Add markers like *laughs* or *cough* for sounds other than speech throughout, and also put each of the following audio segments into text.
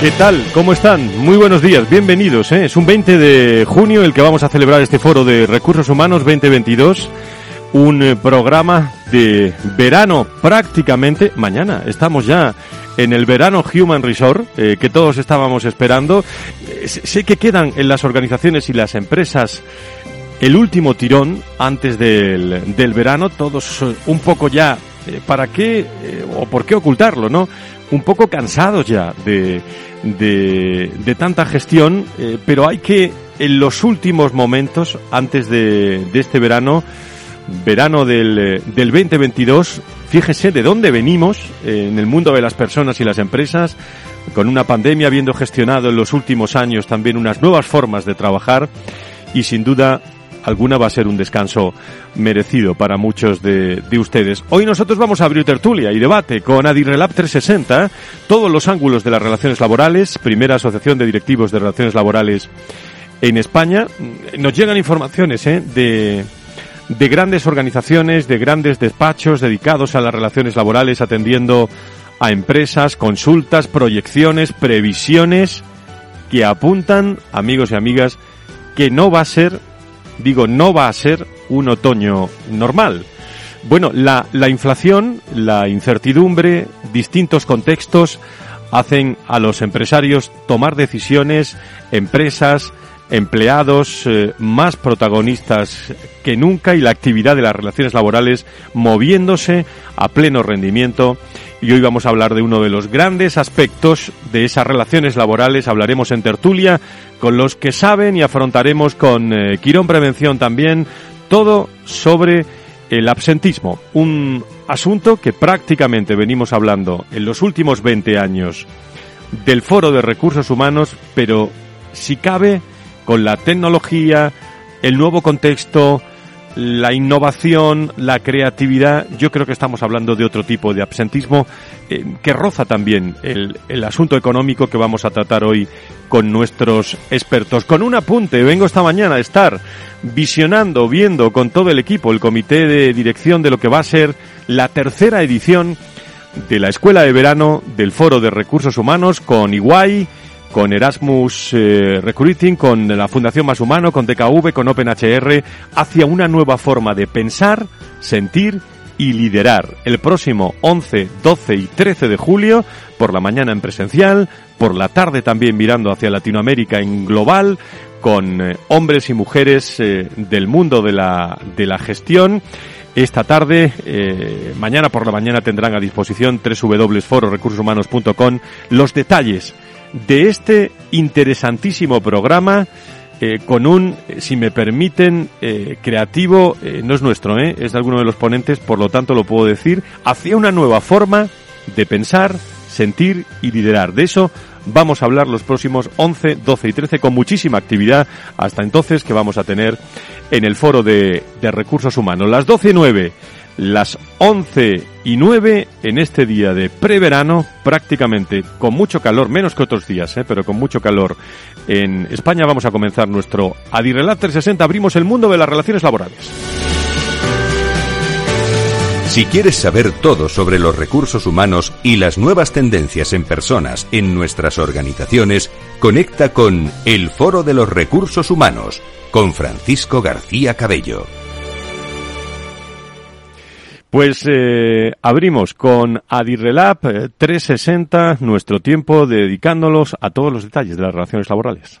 ¿Qué tal? ¿Cómo están? Muy buenos días, bienvenidos. ¿eh? Es un 20 de junio el que vamos a celebrar este foro de Recursos Humanos 2022, un eh, programa de verano prácticamente. Mañana estamos ya en el verano Human Resort eh, que todos estábamos esperando. sé que quedan en las organizaciones y las empresas el último tirón antes del, del verano, todos un poco ya, ¿para qué o por qué ocultarlo, no? Un poco cansados ya de, de, de tanta gestión, eh, pero hay que en los últimos momentos, antes de, de este verano, verano del, eh, del 2022, fíjese de dónde venimos eh, en el mundo de las personas y las empresas, con una pandemia habiendo gestionado en los últimos años también unas nuevas formas de trabajar y sin duda alguna va a ser un descanso merecido para muchos de, de, ustedes. Hoy nosotros vamos a abrir tertulia y debate con Adirrelab 360, todos los ángulos de las relaciones laborales, primera asociación de directivos de relaciones laborales en España. Nos llegan informaciones ¿eh? de, de grandes organizaciones, de grandes despachos dedicados a las relaciones laborales, atendiendo a empresas, consultas, proyecciones, previsiones que apuntan, amigos y amigas, que no va a ser digo, no va a ser un otoño normal. Bueno, la, la inflación, la incertidumbre, distintos contextos hacen a los empresarios tomar decisiones, empresas, empleados eh, más protagonistas que nunca y la actividad de las relaciones laborales moviéndose a pleno rendimiento. Y hoy vamos a hablar de uno de los grandes aspectos de esas relaciones laborales. Hablaremos en tertulia con los que saben y afrontaremos con eh, Quirón Prevención también todo sobre el absentismo. Un asunto que prácticamente venimos hablando en los últimos 20 años del Foro de Recursos Humanos, pero si cabe con la tecnología, el nuevo contexto, la innovación, la creatividad, yo creo que estamos hablando de otro tipo de absentismo eh, que roza también el, el, asunto económico que vamos a tratar hoy con nuestros expertos. Con un apunte, vengo esta mañana a estar visionando, viendo con todo el equipo, el comité de dirección de lo que va a ser la tercera edición de la Escuela de Verano del Foro de Recursos Humanos con Iguay, con Erasmus eh, Recruiting, con la Fundación Más Humano, con DKV, con OpenHR, hacia una nueva forma de pensar, sentir y liderar. El próximo 11, 12 y 13 de julio, por la mañana en presencial, por la tarde también mirando hacia Latinoamérica en global, con eh, hombres y mujeres eh, del mundo de la, de la gestión. Esta tarde, mañana por la mañana tendrán a disposición www.fororecursoshumanos.com los detalles de este interesantísimo programa eh, con un, si me permiten, eh, creativo, eh, no es nuestro, ¿eh? es de alguno de los ponentes, por lo tanto lo puedo decir, hacia una nueva forma de pensar, sentir y liderar. De eso vamos a hablar los próximos 11, 12 y 13 con muchísima actividad hasta entonces que vamos a tener en el foro de, de recursos humanos. Las 12 y 9 las 11 y 9 en este día de preverano, prácticamente con mucho calor, menos que otros días, ¿eh? pero con mucho calor. En España vamos a comenzar nuestro Adirrelat 360, abrimos el mundo de las relaciones laborales. Si quieres saber todo sobre los recursos humanos y las nuevas tendencias en personas en nuestras organizaciones, conecta con El Foro de los Recursos Humanos con Francisco García Cabello. Pues eh, abrimos con Adirrelab 360 nuestro tiempo dedicándolos a todos los detalles de las relaciones laborales.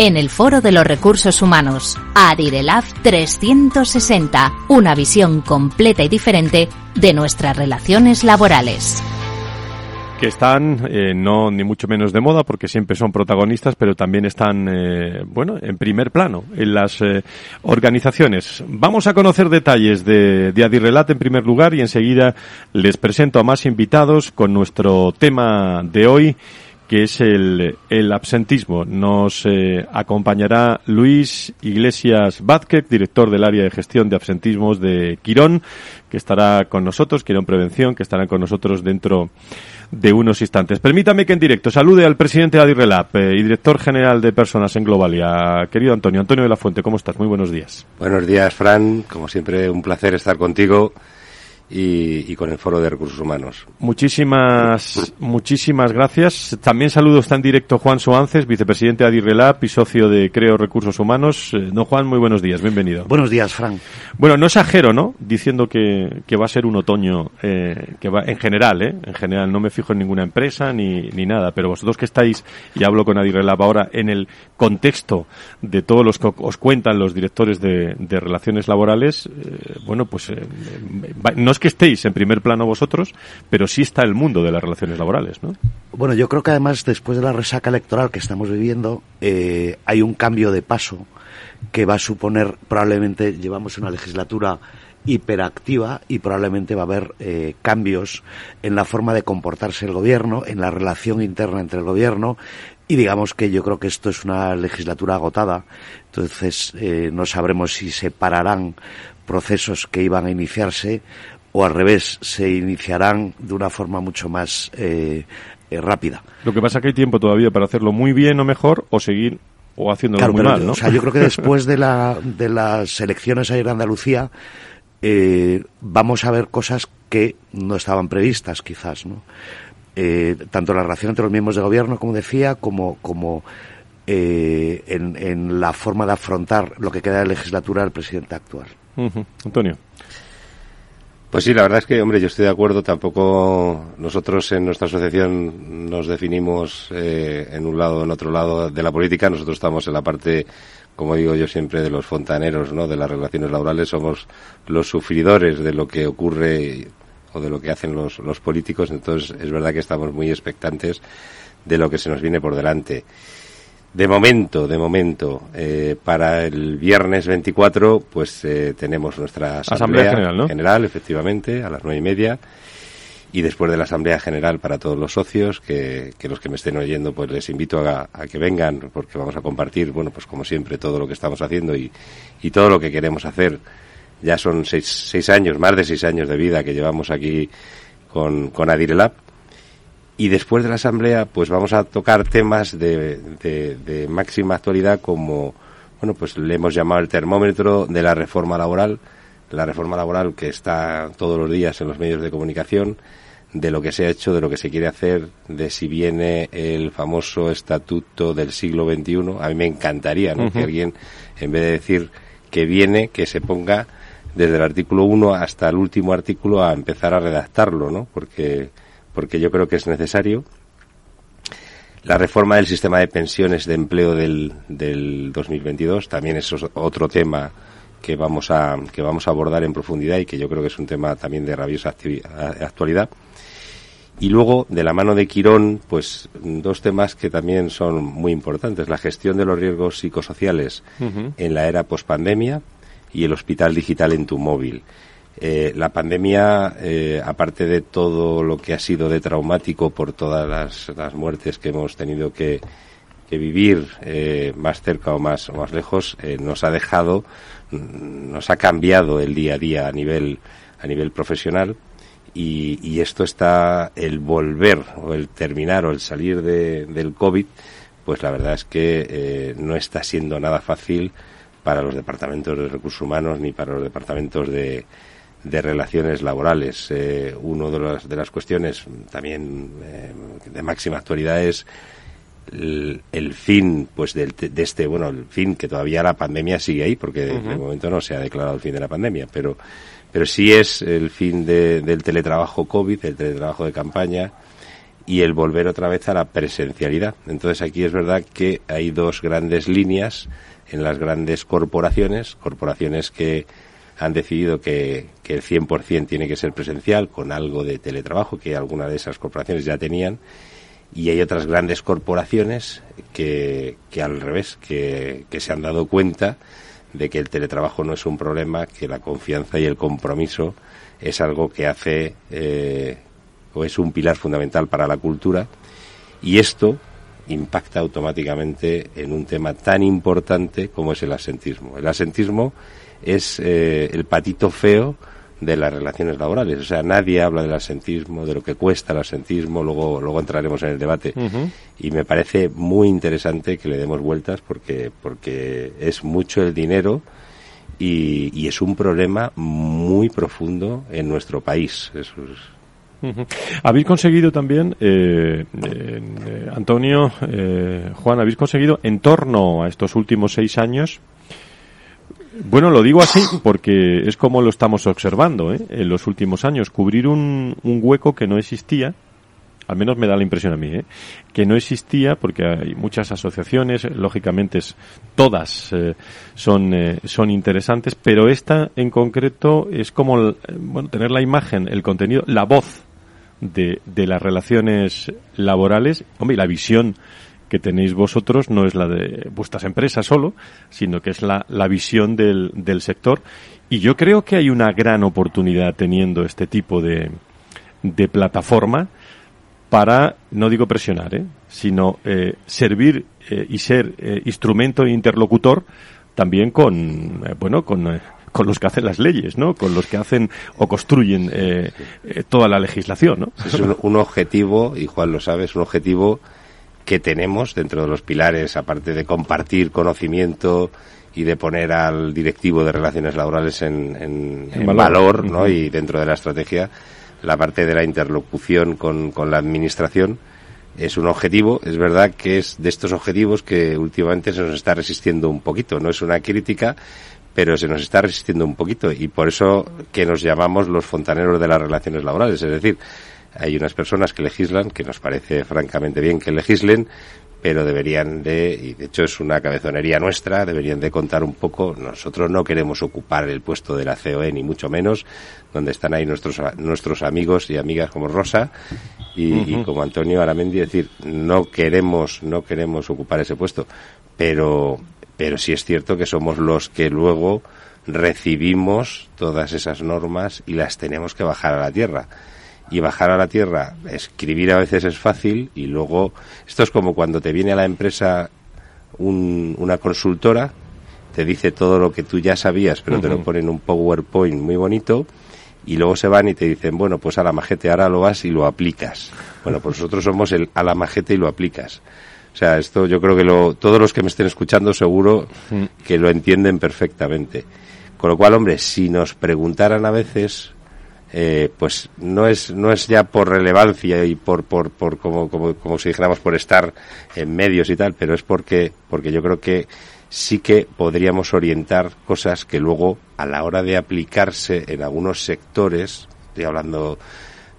en el Foro de los Recursos Humanos. Adirelab 360, una visión completa y diferente de nuestras relaciones laborales. Que están eh, no ni mucho menos de moda porque siempre son protagonistas pero también están eh, bueno en primer plano en las eh, organizaciones. Vamos a conocer detalles de, de en primer lugar y enseguida les presento a más invitados con nuestro tema de hoy que es el, el absentismo. Nos eh, acompañará Luis Iglesias Vázquez, director del área de gestión de absentismos de Quirón, que estará con nosotros, Quirón Prevención, que estará con nosotros dentro de unos instantes. Permítame que en directo salude al presidente de Adirrelap eh, y director general de personas en Globalia, querido Antonio. Antonio de la Fuente, ¿cómo estás? Muy buenos días. Buenos días, Fran. Como siempre, un placer estar contigo y, con el Foro de Recursos Humanos. Muchísimas, muchísimas gracias. También saludo, está en directo Juan Soances, vicepresidente de Adirrelap y socio de Creo Recursos Humanos. Eh, don Juan, muy buenos días, bienvenido. Buenos días, Frank. Bueno, no exagero, ¿no? Diciendo que, que va a ser un otoño, eh, que va, en general, ¿eh? En general, no me fijo en ninguna empresa ni, ni nada, pero vosotros que estáis, y hablo con Adirrelap ahora, en el contexto de todos los que os cuentan los directores de, de relaciones laborales, eh, bueno, pues eh, no es que estéis en primer plano vosotros, pero sí está el mundo de las relaciones laborales, ¿no? Bueno, yo creo que además después de la resaca electoral que estamos viviendo, eh, hay un cambio de paso que va a suponer probablemente llevamos una legislatura hiperactiva y probablemente va a haber eh, cambios en la forma de comportarse el gobierno, en la relación interna entre el gobierno y digamos que yo creo que esto es una legislatura agotada, entonces eh, no sabremos si se pararán procesos que iban a iniciarse o al revés, se iniciarán de una forma mucho más eh, eh, rápida. Lo que pasa es que hay tiempo todavía para hacerlo muy bien o mejor o seguir o haciéndolo muy mal, ¿no? O sea, yo creo que *laughs* después de, la, de las elecciones ayer en Andalucía eh, vamos a ver cosas que no estaban previstas, quizás, ¿no? Eh, tanto la relación entre los miembros de gobierno, como decía, como, como eh, en, en, la forma de afrontar lo que queda de legislatura del presidente actual. Uh -huh. Antonio. Pues sí, la verdad es que, hombre, yo estoy de acuerdo. Tampoco nosotros en nuestra asociación nos definimos eh, en un lado o en otro lado de la política. Nosotros estamos en la parte, como digo yo siempre, de los fontaneros, ¿no? De las relaciones laborales. Somos los sufridores de lo que ocurre o de lo que hacen los, los políticos. Entonces, es verdad que estamos muy expectantes de lo que se nos viene por delante. De momento, de momento, eh, para el viernes 24, pues eh, tenemos nuestra asamblea, asamblea general, ¿no? general, efectivamente, a las nueve y media. Y después de la asamblea general para todos los socios, que, que los que me estén oyendo, pues les invito a, a, que vengan, porque vamos a compartir, bueno, pues como siempre, todo lo que estamos haciendo y, y todo lo que queremos hacer. Ya son seis, seis años, más de seis años de vida que llevamos aquí con, con Adirelab y después de la asamblea pues vamos a tocar temas de, de, de, máxima actualidad como bueno pues le hemos llamado el termómetro de la reforma laboral la reforma laboral que está todos los días en los medios de comunicación de lo que se ha hecho de lo que se quiere hacer de si viene el famoso estatuto del siglo XXI a mí me encantaría ¿no? uh -huh. que alguien en vez de decir que viene que se ponga desde el artículo 1 hasta el último artículo a empezar a redactarlo no porque porque yo creo que es necesario. La reforma del sistema de pensiones de empleo del, del 2022 también es otro tema que vamos a que vamos a abordar en profundidad y que yo creo que es un tema también de rabiosa actualidad. Y luego, de la mano de Quirón, pues dos temas que también son muy importantes. La gestión de los riesgos psicosociales uh -huh. en la era pospandemia y el hospital digital en tu móvil. Eh, la pandemia, eh, aparte de todo lo que ha sido de traumático por todas las, muertes que hemos tenido que, vivir eh, más cerca o más, o más lejos, eh, nos ha dejado, nos ha cambiado el día a día a nivel, a nivel profesional. Y, y esto está, el volver o el terminar o el salir de, del COVID, pues la verdad es que no está siendo nada fácil para los departamentos de recursos humanos ni para los departamentos de, de relaciones laborales. Eh, una de las, de las cuestiones también eh, de máxima actualidad es el, fin pues de, este bueno el fin que todavía la pandemia sigue ahí porque de momento no se ha declarado el fin de la pandemia pero pero sí es el fin del teletrabajo covid el teletrabajo de campaña y el volver otra vez a la presencialidad entonces aquí es verdad que hay dos grandes líneas en las grandes corporaciones corporaciones que han decidido que, que el 100% tiene que ser presencial con algo de teletrabajo que algunas de esas corporaciones ya tenían y hay otras grandes corporaciones que, al revés, que, que, se han dado cuenta de que el teletrabajo no es un problema, que la confianza y el compromiso es algo que hace eh, o es un pilar fundamental para la cultura y esto impacta automáticamente en un tema tan importante como es el asentismo. El asentismo es eh, el patito feo de las relaciones laborales. O sea, nadie habla del asentismo, de lo que cuesta el asentismo, luego, luego entraremos en el debate. Y me parece muy interesante que le demos vueltas porque, porque es mucho el dinero y, y es un problema muy profundo en nuestro país. Eso Habéis conseguido también, eh, eh, Antonio, eh, Juan, habéis conseguido en torno a estos últimos seis años bueno, lo digo así porque es como lo estamos observando ¿eh? en los últimos años. Cubrir un, un, hueco que no existía, al menos me da la impresión a mí, ¿eh? que no existía porque hay muchas asociaciones, lógicamente todas eh, son, eh, son interesantes, pero esta en concreto es como bueno, tener la imagen, el contenido, la voz de, de las relaciones laborales, hombre, y la visión que tenéis vosotros no es la de vuestras empresas solo, sino que es la, la visión del, del sector. Y yo creo que hay una gran oportunidad teniendo este tipo de, de plataforma para, no digo presionar, ¿eh? sino eh, servir eh, y ser eh, instrumento e interlocutor también con, eh, bueno, con, eh, con los que hacen las leyes, ¿no? Con los que hacen o construyen eh, eh, toda la legislación, ¿no? Es un, un, objetivo, y Juan lo sabe, es un objetivo que tenemos dentro de los pilares, aparte de compartir conocimiento y de poner al directivo de relaciones laborales en, en, en valor, valor ¿no? Uh -huh. y dentro de la estrategia, la parte de la interlocución con, con la administración es un objetivo, es verdad que es de estos objetivos que últimamente se nos está resistiendo un poquito, no es una crítica, pero se nos está resistiendo un poquito. Y por eso que nos llamamos los fontaneros de las relaciones laborales, es decir, hay unas personas que legislan, que nos parece francamente bien que legislen, pero deberían de, y de hecho es una cabezonería nuestra, deberían de contar un poco, nosotros no queremos ocupar el puesto de la COE, ni mucho menos, donde están ahí nuestros, nuestros amigos y amigas como Rosa y, uh -huh. y como Antonio Aramendi, es decir, no queremos, no queremos ocupar ese puesto, pero, pero sí es cierto que somos los que luego recibimos todas esas normas y las tenemos que bajar a la tierra y bajar a la tierra, escribir a veces es fácil y luego esto es como cuando te viene a la empresa un, una consultora, te dice todo lo que tú ya sabías, pero uh -huh. te lo ponen en un PowerPoint muy bonito y luego se van y te dicen, bueno, pues a la majete ahora lo vas y lo aplicas. Bueno, pues nosotros somos el a la majete y lo aplicas. O sea, esto yo creo que lo, todos los que me estén escuchando seguro que lo entienden perfectamente. Con lo cual, hombre, si nos preguntaran a veces eh, pues no es no es ya por relevancia y por por por como, como como si dijéramos por estar en medios y tal pero es porque porque yo creo que sí que podríamos orientar cosas que luego a la hora de aplicarse en algunos sectores estoy hablando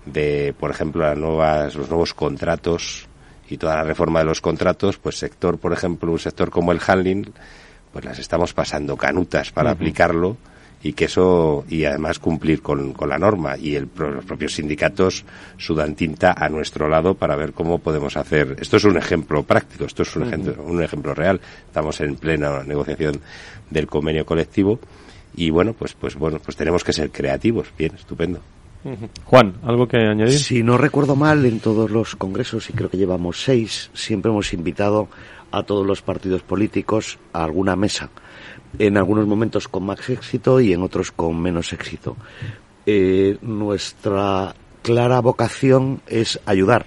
de por ejemplo las nuevas los nuevos contratos y toda la reforma de los contratos pues sector por ejemplo un sector como el handling pues las estamos pasando canutas para uh -huh. aplicarlo y que eso y además cumplir con, con la norma y el, los propios sindicatos sudan tinta a nuestro lado para ver cómo podemos hacer esto es un ejemplo práctico esto es un, uh -huh. ejemplo, un ejemplo real estamos en plena negociación del convenio colectivo y bueno pues pues bueno pues tenemos que ser creativos bien estupendo uh -huh. Juan, ¿algo que añadir? Si no recuerdo mal, en todos los congresos, y creo que llevamos seis, siempre hemos invitado a todos los partidos políticos a alguna mesa en algunos momentos con más éxito y en otros con menos éxito. Eh, nuestra clara vocación es ayudar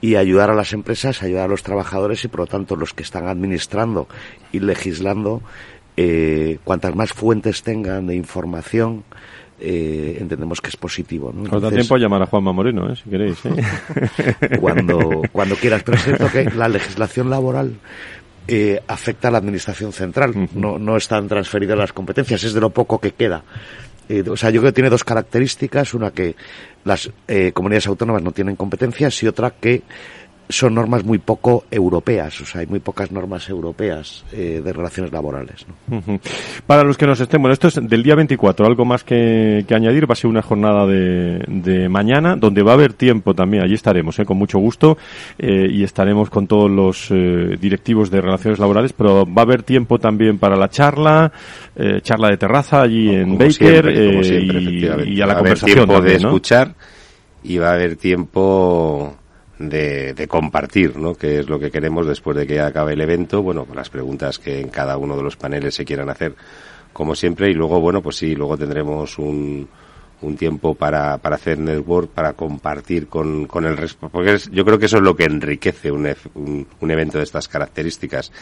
y ayudar a las empresas, ayudar a los trabajadores y por lo tanto los que están administrando y legislando, eh, cuantas más fuentes tengan de información, eh, entendemos que es positivo. ¿no? Da tiempo a llamar a Juanma Moreno, ¿eh? si queréis. ¿eh? *laughs* cuando, cuando quieras, pero es cierto que la legislación laboral eh, afecta a la administración central, no, no están transferidas las competencias, es de lo poco que queda. Eh, o sea, yo creo que tiene dos características, una que las eh, comunidades autónomas no tienen competencias y otra que son normas muy poco europeas, o sea, hay muy pocas normas europeas eh, de relaciones laborales. ¿no? Para los que nos estén, bueno, esto es del día 24, algo más que, que añadir, va a ser una jornada de, de, mañana, donde va a haber tiempo también, allí estaremos, ¿eh? con mucho gusto, eh, y estaremos con todos los eh, directivos de relaciones laborales, pero va a haber tiempo también para la charla, eh, charla de terraza allí en como Baker, siempre, como eh, siempre, y, a la va a haber conversación tiempo también, de ¿no? escuchar y va a haber tiempo de, de compartir, ¿no? Que es lo que queremos después de que acabe el evento. Bueno, pues las preguntas que en cada uno de los paneles se quieran hacer, como siempre. Y luego, bueno, pues sí, luego tendremos un, un tiempo para, para hacer network, para compartir con, con el resto. Porque es- yo creo que eso es lo que enriquece un, un, un evento de estas características.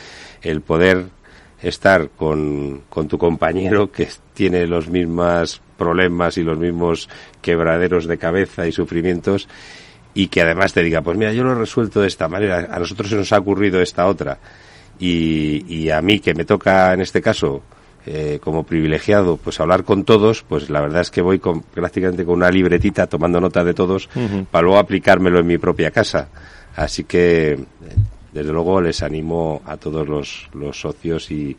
El poder estar con, con tu compañero que tiene los mismos problemas y los mismos quebraderos de cabeza y sufrimientos y que además te diga, pues mira, yo lo he resuelto de esta manera, a nosotros se nos ha ocurrido esta otra y, y a mí que me toca en este caso eh, como privilegiado pues hablar con todos, pues la verdad es que voy con, prácticamente con una libretita tomando nota de todos para luego aplicármelo en mi propia casa. Así que desde luego les animo a todos los, los socios y,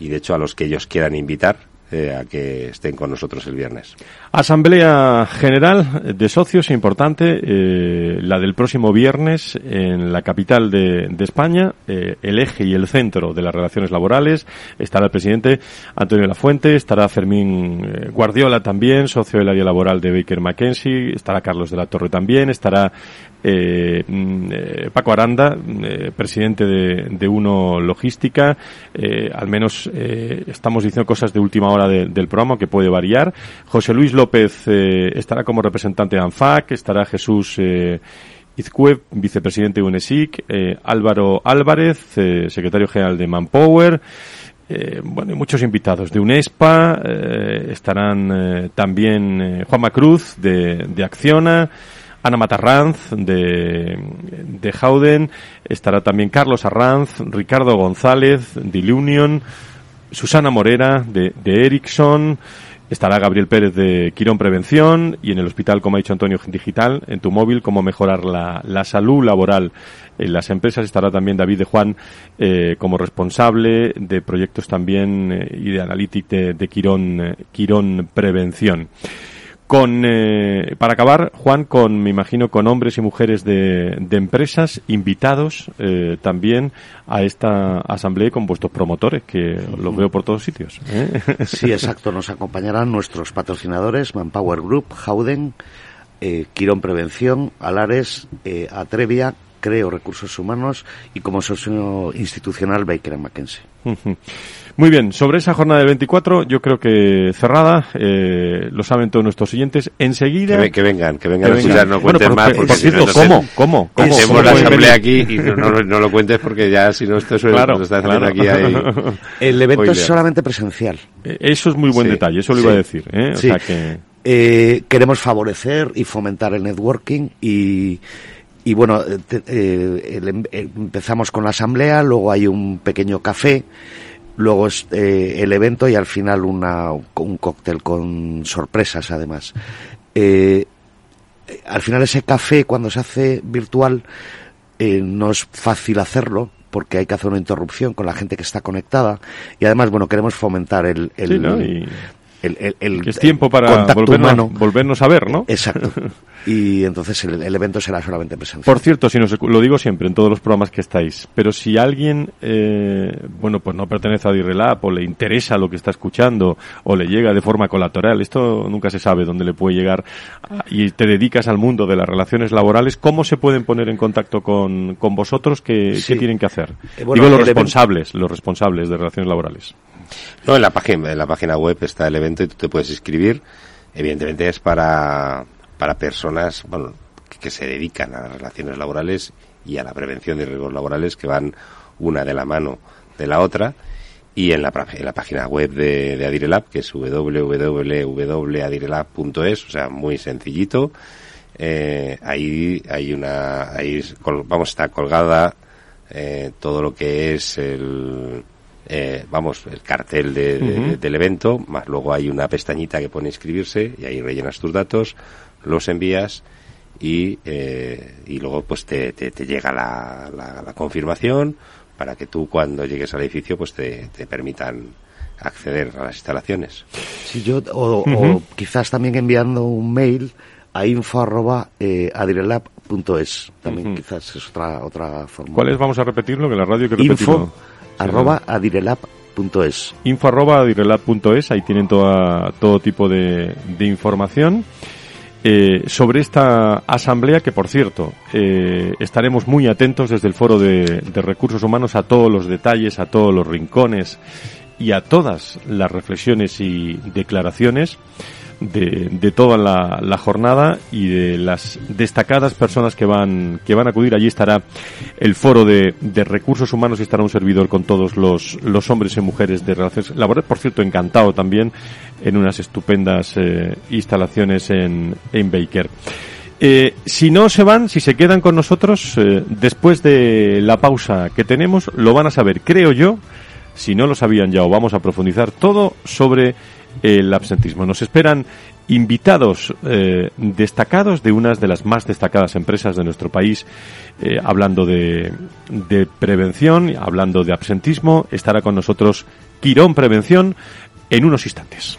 y de hecho a los que ellos quieran invitar eh, a que estén con nosotros el viernes. Asamblea General de Socios, importante, eh, la del próximo viernes en la capital de, España, eh, el eje y el centro de las relaciones laborales. Estará el presidente Antonio Lafuente, estará Fermín Guardiola también, socio del área laboral de Baker McKenzie, estará Carlos de la Torre también, estará mm, Paco Aranda, presidente de, Uno Logística. Al menos estamos diciendo cosas de última hora de- del programa que puede variar. José Luis López eh, estará como representante de ANFAC, estará Jesús eh, Izcue, vicepresidente de UNESIC, eh, Álvaro Álvarez, eh, secretario general de Manpower. Eh, bueno, muchos invitados de UNESPA, estarán también Juanma Cruz de, de Acciona, Ana Matarranz de, de Jauden, estará también Carlos Arranz, Ricardo González de Ilunion, Susana Morera de, de Ericsson, estará Gabriel Pérez de Quirón Prevención y en el hospital, como ha dicho Antonio, digital, en tu móvil, cómo mejorar la, la salud laboral en las empresas. Estará también David de Juan eh, como responsable de proyectos también eh, y de analítica de, de Quirón, eh, Quirón Prevención. Con, eh, para acabar, Juan, con, me imagino, con hombres y mujeres de, de empresas invitados eh, también a esta asamblea y con vuestros promotores, que los veo por todos sitios. ¿eh? Sí, exacto. Nos acompañarán nuestros patrocinadores, Manpower Group, Howden, eh, Quirón Prevención, Alares, eh, Atrevia, Creo Recursos Humanos y como socio institucional Baker McKenzie. Muy bien, sobre esa jornada del 24, yo creo que cerrada, eh, lo saben todos nuestros oyentes. Que, Enseguida. ve- que vengan, que vengan que a escuchar, vengan. no Bueno, cuenten por, más. por si cierto, no, ¿cómo? ¿Cómo? ¿Cómo? Hacemos ¿Cómo la asamblea venir? aquí y no, no- no lo cuentes porque ya si no esto suena, Claro, nos está haciendo claro. aquí ahí. *laughs* El evento es solamente presencial. Eh, Eso es muy buen Sí, detalle, eso lo sí. iba a decir. ¿eh? O Sí. sea que. Eh, queremos favorecer y fomentar el networking y, y bueno, eh, te- eh, el em- eh, empezamos con la asamblea, luego hay un pequeño café, luego eh, el evento y al final una, un cóctel con sorpresas además. Eh, al final ese café cuando se hace virtual eh, no es fácil hacerlo porque hay que hacer una interrupción con la gente que está conectada y además bueno queremos fomentar el, el- el- el que es tiempo para volvernos, humano. volvernos a ver, ¿no? Exacto. *laughs* Y entonces el, el evento será solamente presencial. Por cierto, si nos, lo digo siempre en todos los programas que estáis, pero si alguien, eh, bueno, pues no pertenece a Dirrelab o le interesa lo que está escuchando o le llega de forma colateral, esto nunca se sabe dónde le puede llegar ah, y te dedicas al mundo de las relaciones laborales, ¿cómo se pueden poner en contacto con, con vosotros? ¿Qué, Sí. qué tienen que hacer? Eh, bueno, digo los responsables, los responsables de relaciones laborales. No, en la página, en la página web está el evento y tú te puedes inscribir. Evidentemente es para, para personas, bueno, que, se dedican a las relaciones laborales y a la prevención de riesgos laborales que van una de la mano de la otra. y en la, en la página web de, de Adirelab, que es www.adirelab.es, o sea, muy sencillito. Eh, ahí hay una, ahí vamos, está colgada eh, todo lo que es el, eh, vamos, el cartel del evento, más luego hay una pestañita que pone inscribirse y ahí rellenas tus datos, los envías y, y luego pues te, te, llega la, la confirmación para que tú cuando llegues al edificio pues te, permitan acceder a las instalaciones. Sí, yo, o, quizás también enviando un mail a info arroba eh, También quizás es otra, otra forma. ¿Cuál es? Vamos a repetirlo, que la radio que Info arroba adirelab.es. Info arroba adirelab.es, ahí tienen toda, todo tipo de, de información. Eh, sobre esta asamblea que, por cierto, eh, estaremos muy atentos desde el Foro de, Recursos Humanos a todos los detalles, a todos los rincones y a todas las reflexiones y declaraciones de, toda la, jornada y de las destacadas personas que van que van a acudir. Allí estará el foro de, recursos humanos y estará un servidor con todos los, los hombres y mujeres de relaciones laborales. Por cierto, encantado también en unas estupendas eh, instalaciones en, en Baker. Eh, si no se van, si se quedan con nosotros, eh, después de la pausa que tenemos, lo van a saber, creo yo, si no lo sabían ya o vamos a profundizar todo sobre el absentismo. Nos esperan invitados eh, destacados de unas de las más destacadas empresas de nuestro país, eh, hablando de prevención, hablando de absentismo. Estará con nosotros Quirón Prevención en unos instantes.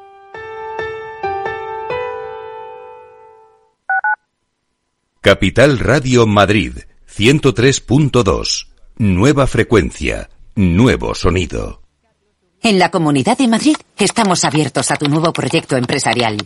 Capital Radio Madrid 103.2. Nueva frecuencia, nuevo sonido. En la Comunidad de Madrid estamos abiertos a tu nuevo proyecto empresarial.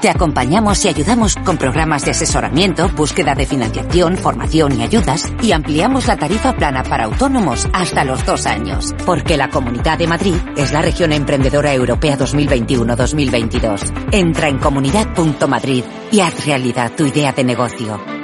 Te acompañamos y ayudamos con programas de asesoramiento, búsqueda de financiación, formación y ayudas y ampliamos la tarifa plana para autónomos hasta los dos años. Porque la Comunidad de Madrid es la región emprendedora europea 2021-2022. Entra en comunidad.madrid y haz realidad tu idea de negocio.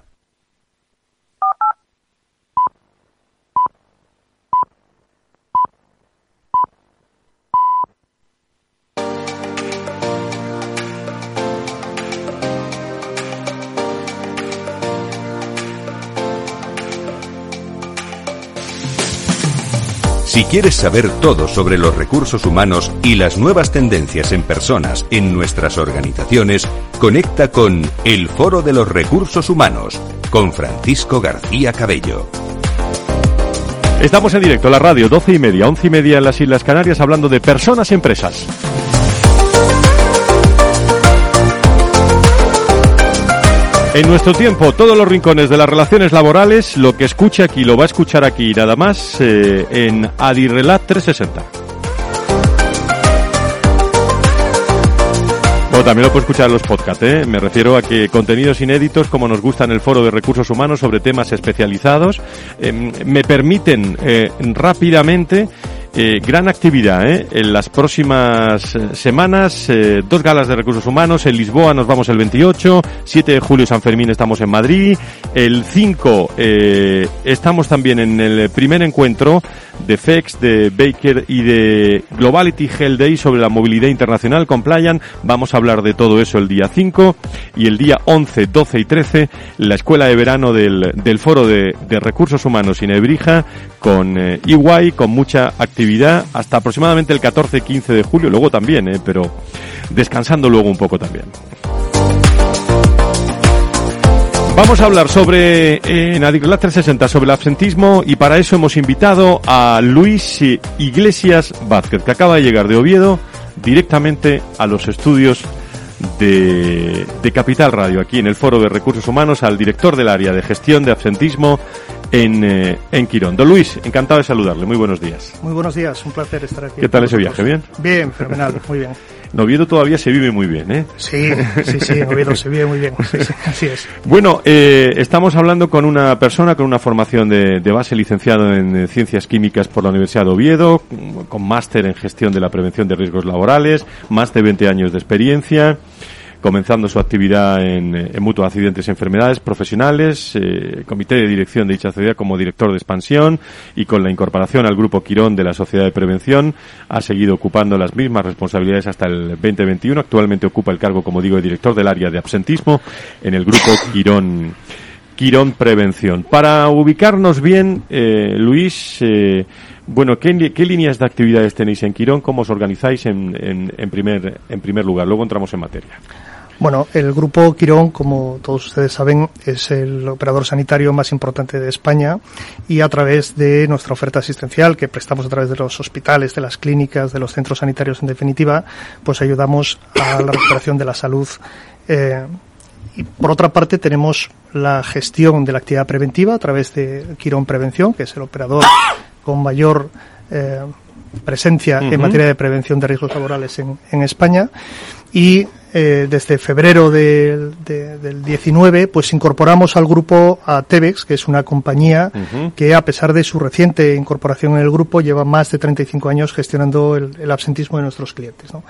Si quieres saber todo sobre los recursos humanos y las nuevas tendencias en personas en nuestras organizaciones, conecta con El Foro de los Recursos Humanos con Francisco García Cabello. Estamos en directo, la radio, 12 y media, 11 y media en las Islas Canarias, hablando de personas y empresas. En nuestro tiempo, todos los rincones de las relaciones laborales, lo que escuche aquí lo va a escuchar aquí, nada más eh, en Adirelat 360. O también lo puede escuchar en los podcasts, ¿eh? Me refiero a que contenidos inéditos, como nos gusta en el Foro de Recursos Humanos, sobre temas especializados, em, me permiten eh, rápidamente eh, gran actividad ¿eh? en las próximas eh, semanas. Eh, dos galas de recursos humanos. En Lisboa nos vamos el 28. 7 de julio San Fermín estamos en Madrid. El 5 eh, estamos también en el primer encuentro de FEX, de Baker y de Globality Health Day sobre la movilidad internacional con Playan. Vamos a hablar de todo eso el día 5 y el día 11, 12 y 13 la escuela de verano del, del Foro de, de Recursos Humanos Inebrija con eh, EY, con mucha actividad hasta aproximadamente el 14-15 de julio, luego también, eh, pero descansando luego un poco también. Vamos a hablar sobre, eh, en Adiclat 360, sobre el absentismo y para eso hemos invitado a Luis Iglesias Vázquez, que acaba de llegar de Oviedo directamente a los estudios de, de Capital Radio, aquí en el Foro de Recursos Humanos, al director del área de gestión de absentismo en, eh, en Quirón. Don Luis, encantado de saludarle. Muy buenos días. Muy buenos días, un placer estar aquí. ¿Qué tal ese viaje? ¿Bien? Bien, fenomenal, muy bien. *laughs* En Oviedo todavía se vive muy bien, ¿eh? Sí, sí, sí, en Oviedo se vive muy bien, sí, *laughs* sí, así es. Bueno, eh, estamos hablando con una persona con una formación de, de base licenciado en eh, Ciencias Químicas por la Universidad de Oviedo, con máster en Gestión de la Prevención de Riesgos Laborales, más de 20 años de experiencia comenzando su actividad en, eh, en mutuo accidentes y enfermedades profesionales, eh, comité de dirección de dicha sociedad como director de expansión y con la incorporación al grupo Quirón de la Sociedad de Prevención ha seguido ocupando las mismas responsabilidades hasta el 2021. Actualmente ocupa el cargo, como digo, de director del área de absentismo en el grupo Quirón. Quirón Prevención. Para ubicarnos bien, eh, Luis, eh, bueno, ¿qué, ¿qué, líneas de actividades tenéis en Quirón? ¿Cómo os organizáis en, en, en, primer, en primer lugar? Luego entramos en materia. Bueno, el grupo Quirón, como todos ustedes saben, es el operador sanitario más importante de España y a través de nuestra oferta asistencial que prestamos a través de los hospitales, de las clínicas, de los centros sanitarios en definitiva, pues ayudamos a la recuperación de la salud. Eh, y por otra parte tenemos la gestión de la actividad preventiva a través de Quirón Prevención, que es el operador con mayor eh, presencia uh -huh. en materia de prevención de riesgos laborales en, en España y eh, desde febrero de, de, del 19 pues incorporamos al grupo a Tebex que es una compañía uh -huh. que a pesar de su reciente incorporación en el grupo lleva más de 35 años gestionando el, el absentismo de nuestros clientes ¿no?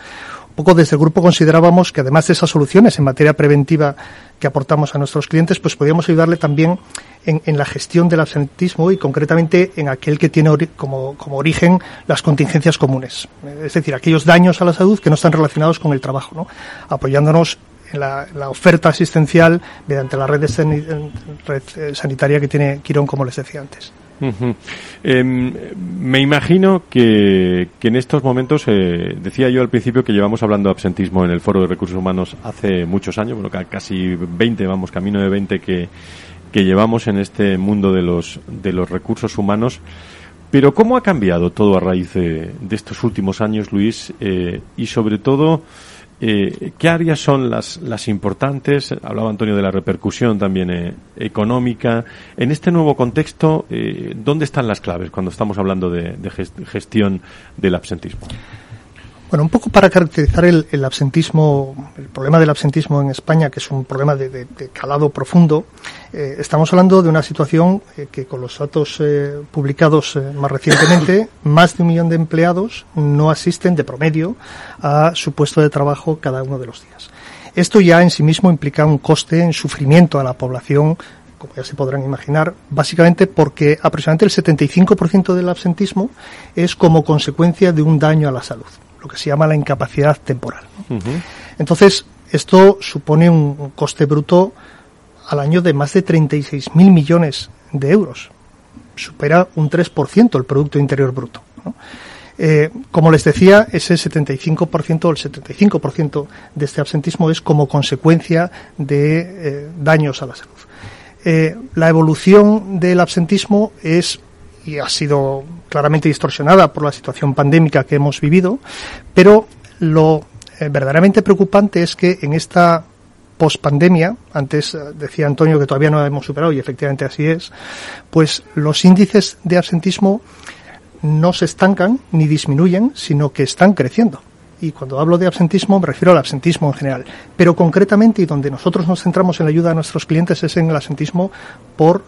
Poco desde el grupo considerábamos que además de esas soluciones en materia preventiva que aportamos a nuestros clientes, pues podíamos ayudarle también en, la gestión del absentismo y concretamente en aquel que tiene como, origen las contingencias comunes. Es decir, aquellos daños a la salud que no están relacionados con el trabajo, ¿no? apoyándonos en la, oferta asistencial mediante la red, red eh, sanitaria que tiene Quirón, como les decía antes. Eh, me imagino que, que, en estos momentos, eh, decía yo al principio que llevamos hablando de absentismo en el Foro de Recursos Humanos hace muchos años, bueno, casi 20, vamos, camino de 20 que, que llevamos en este mundo de los, de los recursos humanos. Pero ¿cómo ha cambiado todo a raíz de, de estos últimos años, Luis? Eh, y sobre todo, eh, ¿Qué áreas son las, las importantes? Hablaba Antonio de la repercusión también eh, económica. En este nuevo contexto, eh, ¿dónde están las claves cuando estamos hablando de, de gestión del absentismo? Bueno, un poco para caracterizar el, el, absentismo, el problema del absentismo en España, que es un problema de, de, de calado profundo, eh, estamos hablando de una situación eh, que con los datos eh, publicados más recientemente, *coughs* más de un millón de empleados no asisten de promedio a su puesto de trabajo cada uno de los días. Esto ya en sí mismo implica un coste en sufrimiento a la población como ya se podrán imaginar, básicamente porque aproximadamente el 75% del absentismo es como consecuencia de un daño a la salud lo que se llama la incapacidad temporal. Uh -huh. Entonces, esto supone un coste bruto al año de más de 36.000 millones de euros. supera un 3% el Producto Interior Bruto. Eh, como les decía, ese 75% o el 75% de este absentismo es como consecuencia de eh, daños a la salud. Eh, la evolución del absentismo es y ha sido claramente distorsionada por la situación pandémica que hemos vivido, pero lo verdaderamente preocupante es que en esta pospandemia, antes decía Antonio que todavía no hemos superado y efectivamente así es, pues los índices de absentismo no se estancan ni disminuyen, sino que están creciendo. Y cuando hablo de absentismo me refiero al absentismo en general. Pero concretamente y donde nosotros nos centramos en la ayuda a nuestros clientes es en el absentismo por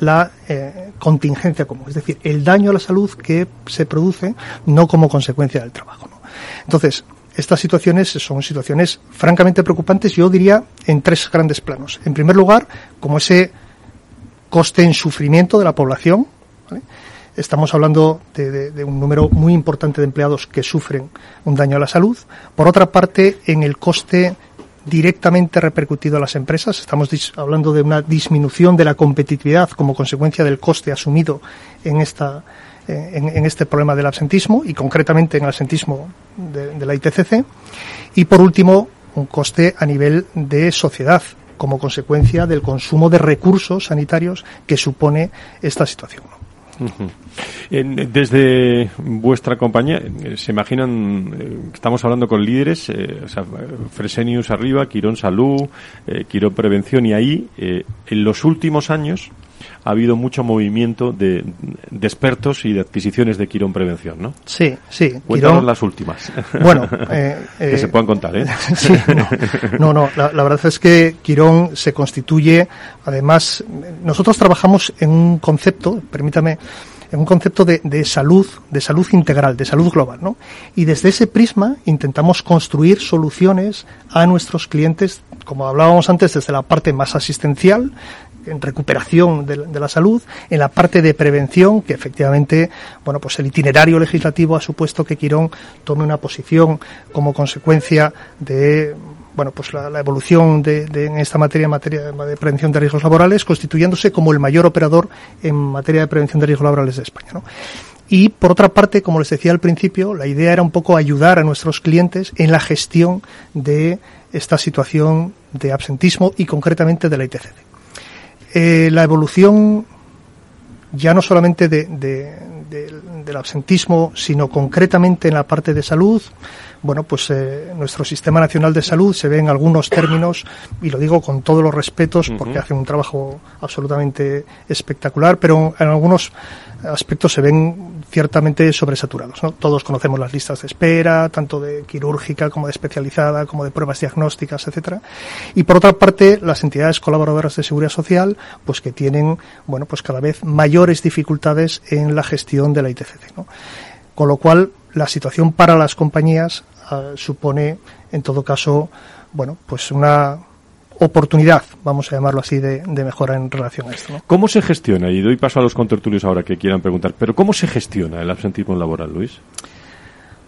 la eh, contingencia común, es decir, el daño a la salud que se produce no como consecuencia del trabajo. Entonces, estas situaciones son situaciones francamente preocupantes, yo diría, en tres grandes planos. En primer lugar, como ese coste en sufrimiento de la población, estamos hablando de, un número muy importante de empleados que sufren un daño a la salud. Por otra parte, en el coste directamente repercutido a las empresas. Estamos hablando de una disminución de la competitividad como consecuencia del coste asumido en esta en, este problema del absentismo y concretamente en el absentismo de la ITCC. Y por último, un coste a nivel de sociedad como consecuencia del consumo de recursos sanitarios que supone esta situación desde vuestra compañía, eh, ¿se imaginan, eh, estamos hablando con líderes, eh, Fresenius arriba, Quirón Salud, Quirón Prevención, y ahí, en los últimos años, ha habido mucho movimiento de, expertos y de adquisiciones de Quirón Prevención, ¿no? Sí, sí. Cuéntanos las últimas. Bueno, *laughs* que se puedan contar, ¿eh? *laughs* sí, no, no, la, la, verdad es que Quirón se constituye, además, nosotros trabajamos en un concepto, permítame, en un concepto de, de, salud, de salud integral, de salud global, ¿no? Y desde ese prisma intentamos construir soluciones a nuestros clientes, como hablábamos antes, desde la parte más asistencial, en recuperación de, la salud, en la parte de prevención, que efectivamente, bueno, pues el itinerario legislativo ha supuesto que Quirón tome una posición como consecuencia de bueno, pues la, evolución de, en esta materia, en materia de prevención de riesgos laborales, constituyéndose como el mayor operador en materia de prevención de riesgos laborales de España. Y por otra parte, como les decía al principio, la idea era un poco ayudar a nuestros clientes en la gestión de esta situación de absentismo y concretamente de la ITCD. Eh, la evolución ya no solamente de, del absentismo, sino concretamente en la parte de salud, bueno, pues eh, nuestro Sistema Nacional de Salud se ve en algunos términos, y lo digo con todos los respetos, porque hace un trabajo absolutamente espectacular, pero en algunos aspectos se ven ciertamente sobresaturados. ¿no? Todos conocemos las listas de espera, tanto de quirúrgica como de especializada, como de pruebas diagnósticas, etcétera. Y por otra parte, las entidades colaboradoras de seguridad social, pues que tienen, bueno, pues cada vez mayores dificultades en la gestión de la ITCC. ¿no? Con lo cual, la situación para las compañías uh, supone, en todo caso, bueno, pues una oportunidad, vamos a llamarlo así, de, de mejora en relación a esto. ¿no? ¿Cómo se gestiona? Y doy paso a los contertulios ahora que quieran preguntar, pero ¿cómo se gestiona el absentismo laboral, Luis?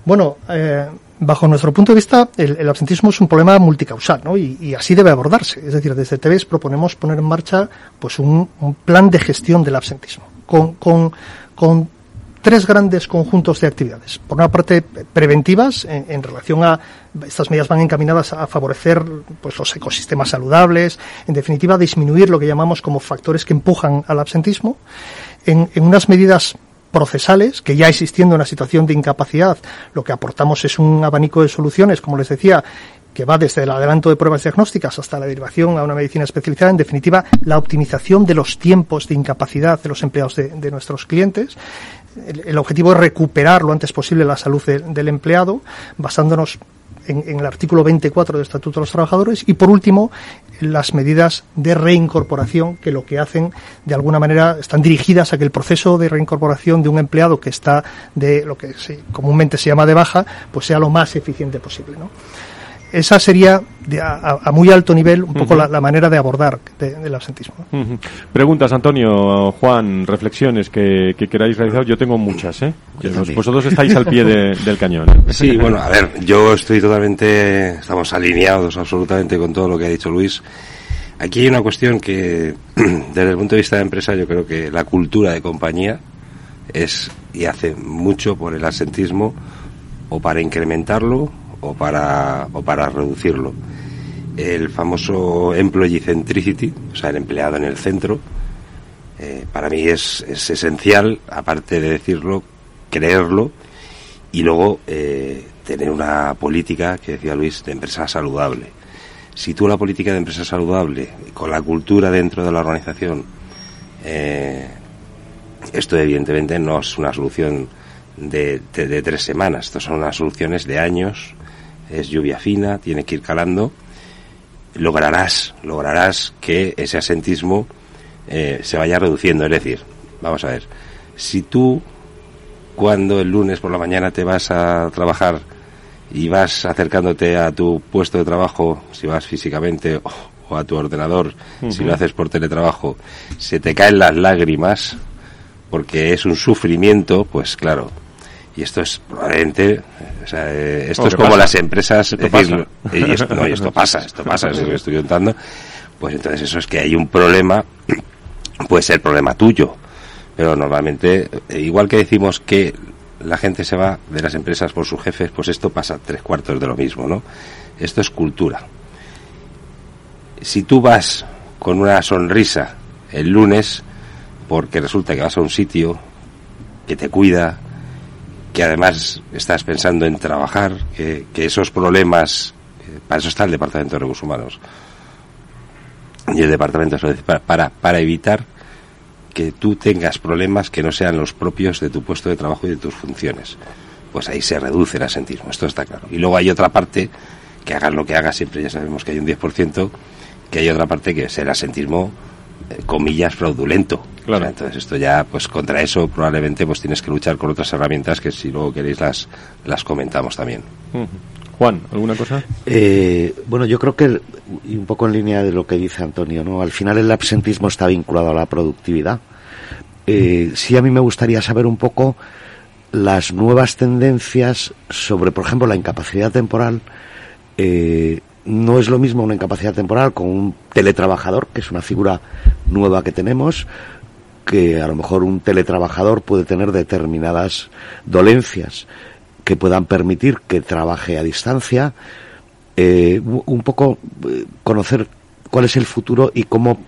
Bueno, eh, bajo nuestro punto de vista, el, el, absentismo es un problema multicausal, ¿no? Y, y, así debe abordarse. Es decir, desde TVS proponemos poner en marcha, pues, un, un plan de gestión del absentismo, con, con, con tres grandes conjuntos de actividades. Por una parte, preventivas, en, relación a estas medidas van encaminadas a favorecer pues, los ecosistemas saludables, en definitiva, a disminuir lo que llamamos como factores que empujan al absentismo. En, unas medidas procesales, que ya existiendo en una situación de incapacidad, lo que aportamos es un abanico de soluciones, como les decía, que va desde el adelanto de pruebas diagnósticas hasta la derivación a una medicina especializada, en definitiva, la optimización de los tiempos de incapacidad de los empleados de nuestros clientes. El, objetivo es recuperar lo antes posible la salud de, del empleado, basándonos en, en, el artículo 24 del Estatuto de los Trabajadores y, por último, las medidas de reincorporación que lo que hacen, de alguna manera, están dirigidas a que el proceso de reincorporación de un empleado que está de lo que se, comúnmente se llama de baja, pues sea lo más eficiente posible, ¿no? Esa sería de, a, a, muy alto nivel un poco uh -huh. la, la, manera de abordar de, del absentismo. Uh -huh. Preguntas, Antonio, Juan, reflexiones que, que, queráis realizar. Yo tengo muchas, ¿eh? Vosotros estáis al pie de, *laughs* del cañón. ¿eh? Sí, bueno, a ver, yo estoy totalmente, estamos alineados absolutamente con todo lo que ha dicho Luis. Aquí hay una cuestión que, *clears throat* desde el punto de vista de empresa, yo creo que la cultura de compañía es y hace mucho por el asentismo o para incrementarlo o para, o para reducirlo. El famoso employee centricity, o sea, el empleado en el centro, eh, para mí es, es, esencial, aparte de decirlo, creerlo y luego eh, tener una política, que decía Luis, de empresa saludable. Si tú la política de empresa saludable, con la cultura dentro de la organización, eh, esto evidentemente no es una solución de, de, tres semanas, esto son unas soluciones de años, es lluvia fina, tiene que ir calando, lograrás, lograrás que ese asentismo eh, se vaya reduciendo. Es decir, vamos a ver, si tú cuando el lunes por la mañana te vas a trabajar y vas acercándote a tu puesto de trabajo, si vas físicamente o, a tu ordenador, si lo haces por teletrabajo, se te caen las lágrimas porque es un sufrimiento, pues claro. Y esto es probablemente, o sea, eh, esto es como las empresas, decir, y esto, no, y esto pasa, esto pasa, es lo que estoy contando. Pues entonces eso es que hay un problema, puede ser problema tuyo, pero normalmente, eh, igual que decimos que la gente se va de las empresas por sus jefes, pues esto pasa tres cuartos de lo mismo, ¿no? Esto es cultura. Si tú vas con una sonrisa el lunes, porque resulta que vas a un sitio que te cuida, que además estás pensando en trabajar, que, esos problemas, eh, para eso está el Departamento de Recursos Humanos y el Departamento de para, para, para evitar que tú tengas problemas que no sean los propios de tu puesto de trabajo y de tus funciones. Pues ahí se reduce el asentismo, esto está claro. Y luego hay otra parte, que hagas lo que hagas, siempre ya sabemos que hay un 10%, que hay otra parte que es el asentismo comillas fraudulento. Claro. entonces esto ya, pues contra eso probablemente pues tienes que luchar con otras herramientas que si luego queréis las, las comentamos también. Juan, ¿alguna cosa? Eh, bueno, yo creo que, y un poco en línea de lo que dice Antonio, ¿no? Al final el absentismo está vinculado a la productividad. Eh, sí a mí me gustaría saber un poco las nuevas tendencias sobre, por ejemplo, la incapacidad temporal. Eh, no es lo mismo una incapacidad temporal con un teletrabajador, que es una figura nueva que tenemos, que a lo mejor un teletrabajador puede tener determinadas dolencias que puedan permitir que trabaje a distancia, eh, un poco eh, conocer cuál es el futuro y cómo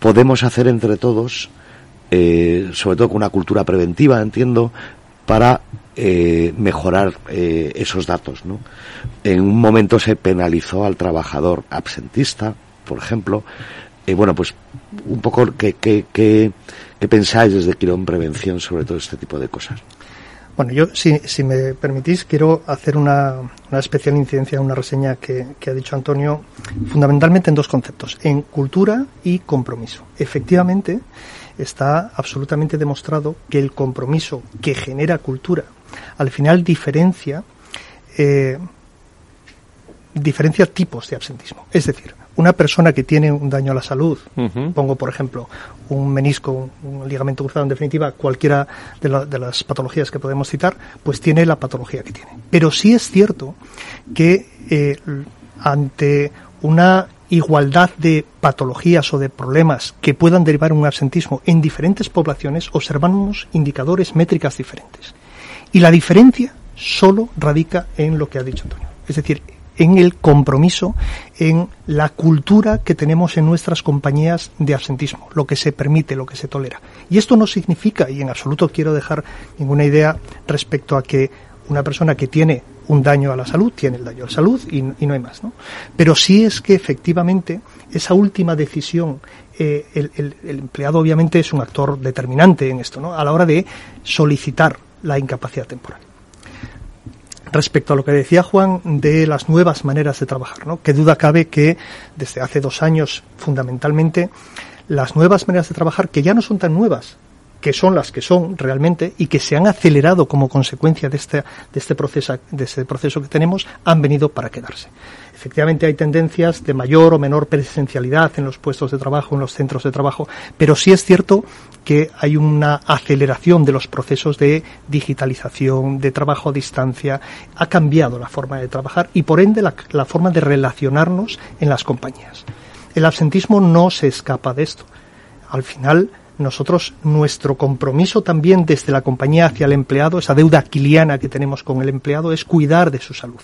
podemos hacer entre todos, eh, sobre todo con una cultura preventiva, entiendo, para eh, mejorar eh, esos datos. ¿no? En un momento se penalizó al trabajador absentista, por ejemplo. Eh, bueno, pues un poco qué, qué, qué, pensáis desde Quirón Prevención sobre todo este tipo de cosas. Bueno, yo, si, si me permitís, quiero hacer una, una especial incidencia, una reseña que, que, ha dicho Antonio, fundamentalmente en dos conceptos, en cultura y compromiso. Efectivamente, está absolutamente demostrado que el compromiso que genera cultura al final diferencia eh, diferencia tipos de absentismo. Es decir, una persona que tiene un daño a la salud, pongo por ejemplo un menisco, un, ligamento cruzado, en definitiva cualquiera de, de, las patologías que podemos citar, pues tiene la patología que tiene. Pero sí es cierto que eh, ante una igualdad de patologías o de problemas que puedan derivar un absentismo en diferentes poblaciones, observamos indicadores métricas diferentes. Y la diferencia solo radica en lo que ha dicho Antonio. Es decir, en el compromiso, en la cultura que tenemos en nuestras compañías de absentismo, lo que se permite, lo que se tolera. Y esto no significa, y en absoluto quiero dejar ninguna idea respecto a que una persona que tiene un daño a la salud, tiene el daño a la salud y, no hay más. ¿no? Pero sí es que efectivamente esa última decisión, eh, el, empleado obviamente es un actor determinante en esto, ¿no? a la hora de solicitar la incapacidad temporal. Respecto a lo que decía Juan de las nuevas maneras de trabajar, ¿no? Qué duda cabe que desde hace dos años, fundamentalmente, las nuevas maneras de trabajar, que ya no son tan nuevas, que son las que son realmente y que se han acelerado como consecuencia de este, de este, proceso, de este proceso que tenemos, han venido para quedarse. Efectivamente hay tendencias de mayor o menor presencialidad en los puestos de trabajo, en los centros de trabajo, pero sí es cierto que hay una aceleración de los procesos de digitalización, de trabajo a distancia, ha cambiado la forma de trabajar y por ende la, la forma de relacionarnos en las compañías. El absentismo no se escapa de esto. Al final, nosotros, nuestro compromiso también desde la compañía hacia el empleado, esa deuda aquiliana que tenemos con el empleado, es cuidar de su salud.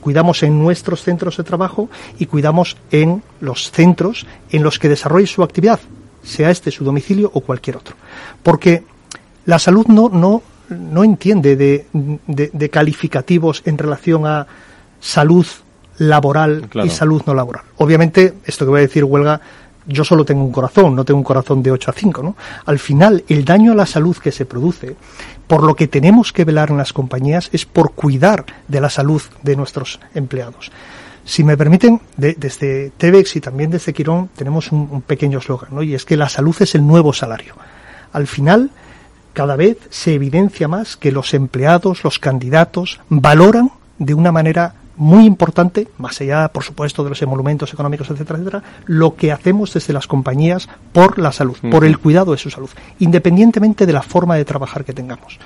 Cuidamos en nuestros centros de trabajo y cuidamos en los centros en los que desarrolle su actividad, sea este su domicilio o cualquier otro. Porque la salud no, no, no entiende de, de, calificativos en relación a salud laboral y salud no laboral. Obviamente, esto que voy a decir huelga yo solo tengo un corazón, no tengo un corazón de 8 a 5, ¿no? Al final, el daño a la salud que se produce, por lo que tenemos que velar en las compañías, es por cuidar de la salud de nuestros empleados. Si me permiten, desde TEVEX y también desde Quirón tenemos un, pequeño eslogan, ¿no? Y es que la salud es el nuevo salario. Al final, cada vez se evidencia más que los empleados, los candidatos, valoran de una manera muy importante, más allá, por supuesto, de los emolumentos económicos, etcétera, etcétera, lo que hacemos desde las compañías por la salud, por el cuidado de su salud, independientemente de la forma de trabajar que tengamos.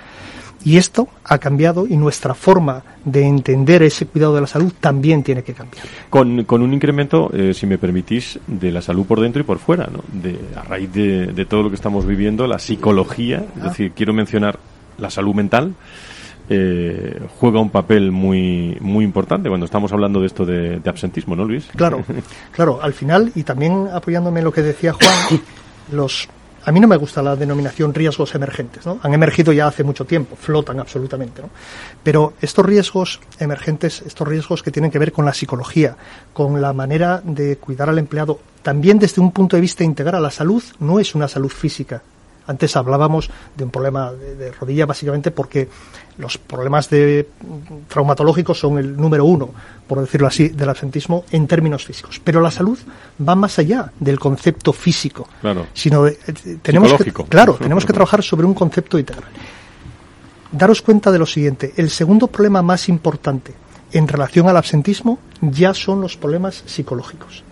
Y esto ha cambiado y nuestra forma de entender ese cuidado de la salud también tiene que cambiar. Con, con un incremento, eh, si me permitís, de la salud por dentro y por fuera, ¿no? De, a raíz de, de todo lo que estamos viviendo, la psicología, es decir, quiero mencionar la salud mental, eh, juega un papel muy muy importante cuando estamos hablando de esto de, absentismo, ¿no, Luis? Claro, *laughs* claro. Al final y también apoyándome en lo que decía Juan, los a mí no me gusta la denominación riesgos emergentes, ¿no? Han emergido ya hace mucho tiempo, flotan absolutamente, ¿no? Pero estos riesgos emergentes, estos riesgos que tienen que ver con la psicología, con la manera de cuidar al empleado, también desde un punto de vista integral, la salud no es una salud física, antes hablábamos de un problema de, rodilla básicamente porque los problemas de traumatológicos son el número uno, por decirlo así, del absentismo en términos físicos. Pero la salud va más allá del concepto físico, claro. sino de, eh, tenemos que, claro, *laughs* tenemos que trabajar sobre un concepto integral. Daros cuenta de lo siguiente: el segundo problema más importante en relación al absentismo ya son los problemas psicológicos.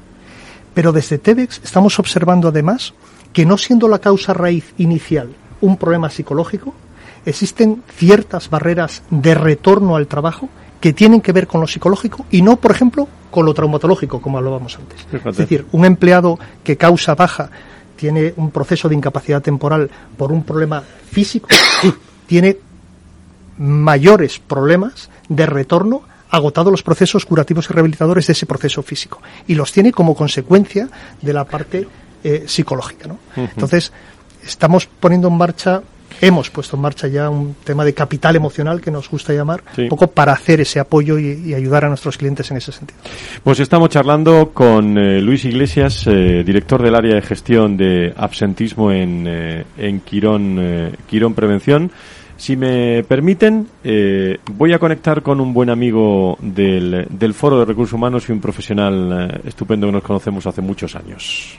Pero desde TEDx estamos observando además que no siendo la causa raíz inicial un problema psicológico, existen ciertas barreras de retorno al trabajo que tienen que ver con lo psicológico y no, por ejemplo, con lo traumatológico, como hablábamos antes. Es decir, un empleado que causa baja tiene un proceso de incapacidad temporal por un problema físico, *coughs* tiene mayores problemas de retorno agotado los procesos curativos y rehabilitadores de ese proceso físico y los tiene como consecuencia de la parte eh, psicológica. ¿no? Entonces, estamos poniendo en marcha hemos puesto en marcha ya un tema de capital emocional que nos gusta llamar, un poco para hacer ese apoyo y, ayudar a nuestros clientes en ese sentido. Pues estamos charlando con eh, Luis Iglesias, eh, director del área de gestión de absentismo en, en Quirón, Quirón Prevención. Si me permiten, voy a conectar con un buen amigo del, del Foro de Recursos Humanos y un profesional estupendo que nos conocemos hace muchos años.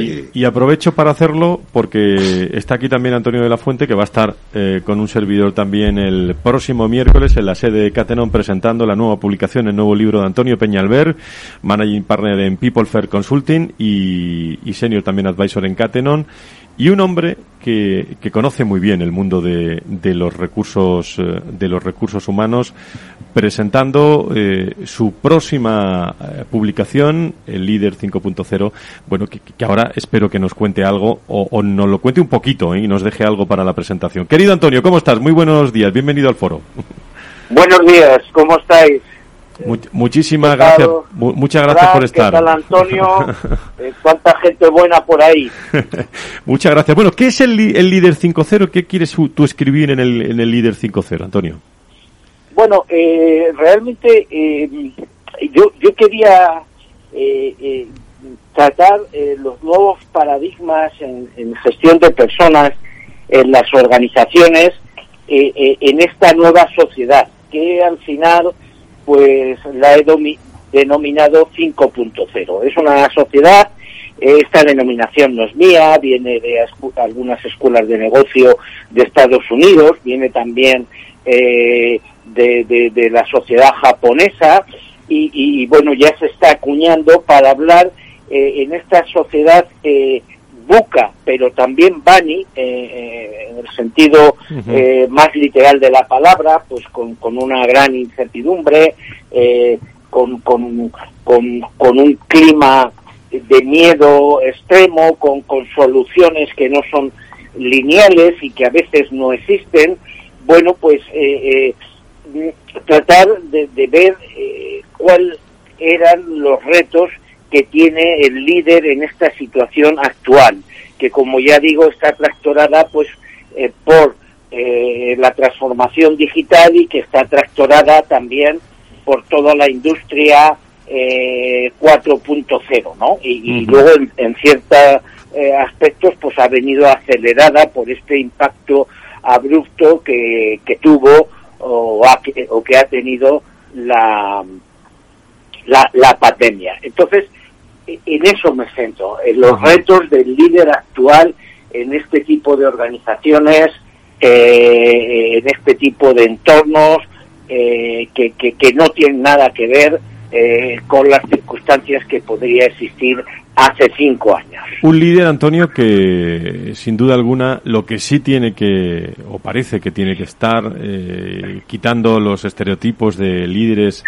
Y, aprovecho para hacerlo porque está aquí también Antonio de la Fuente, que va a estar eh, con un servidor también el próximo miércoles en la sede de Catenon presentando la nueva publicación, el nuevo libro de Antonio Peñalver, Managing Partner en People Fair Consulting y, y Senior también Advisor en Catenon y un hombre que, que conoce muy bien el mundo de, de, los recursos eh, de los recursos humanos presentando eh, su próxima eh, publicación el líder 5.0 bueno que, que, ahora espero que nos cuente algo o, o nos lo cuente un poquito y nos deje algo para la presentación. Querido Antonio cómo estás muy buenos días. Bienvenido al foro. Buenos días. Cómo estáis muchísimas gracias, muchas gracias por estar. ¿Qué tal, Antonio? *laughs* Eh, ¿Cuánta gente buena por ahí? *laughs* muchas gracias. Bueno, ¿qué es el, el líder 5.0? ¿Qué quieres tú escribir en el, en el líder 5.0, Antonio? Bueno, eh, realmente eh, yo, yo quería eh, tratar los nuevos paradigmas en, en, gestión de personas en las organizaciones en esta nueva sociedad, que al final pues la he denominado 5.0. Es una sociedad, esta denominación no es mía, viene de algunas escuelas de negocio de Estados Unidos, viene también eh, de, la sociedad japonesa y, bueno, ya se está acuñando para hablar en esta sociedad buca, pero también bani, en el sentido más literal de la palabra, pues con, con una gran incertidumbre, con, con, con, con un clima de miedo extremo, con, con soluciones que no son lineales y que a veces no existen, bueno, pues eh, eh, tratar de, ver eh, cuáles eran los retos que tiene el líder en esta situación actual, que como ya digo está tractorada pues por la transformación digital y que está tractorada también por toda la industria eh, 4.0, ¿no? Y, luego en, ciertos eh, aspectos pues ha venido acelerada por este impacto abrupto que, que tuvo o, o, que ha tenido la, la, la pandemia. Entonces, en eso me centro, en los retos del líder actual en este tipo de organizaciones, eh, en este tipo de entornos, eh, que, que, que, no tienen nada que ver eh, con las circunstancias que podría existir hace cinco años. Un líder, Antonio, que sin duda alguna lo que sí tiene que, o parece que tiene que estar, eh, quitando los estereotipos de líderes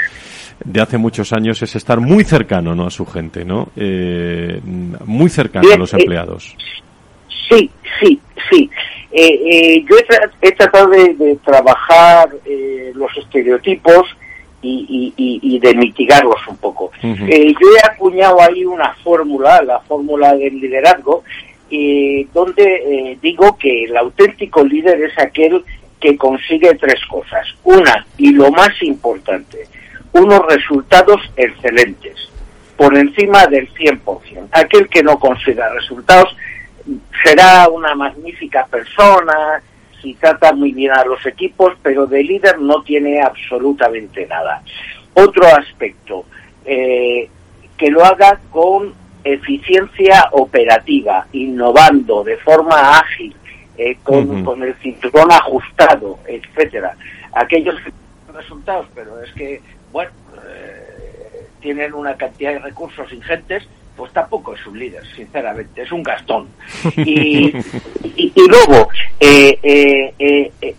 de hace muchos años, es estar muy cercano ¿no? a su gente, ¿no? Eh, muy cercano a los empleados. Sí, sí, sí. yo he, tratado de, de trabajar los estereotipos y, y, de mitigarlos un poco. Eh, yo he acuñado ahí una fórmula, la fórmula del liderazgo, eh, donde eh, digo que el auténtico líder es aquel que consigue tres cosas. Una, y lo más importante, unos resultados excelentes, por encima del 100%. Aquel que no consiga resultados será una magnífica persona, y trata muy bien a los equipos, pero de líder no tiene absolutamente nada. Otro aspecto, eh, que lo haga con eficiencia operativa, innovando de forma ágil, eh, con, el cinturón ajustado, etcétera. Aquellos que resultados, pero es que, bueno, eh, tienen una cantidad de recursos ingentes, pues tampoco es un líder, sinceramente, es un gastón. *laughs* Y, y, luego, eh, eh, eh,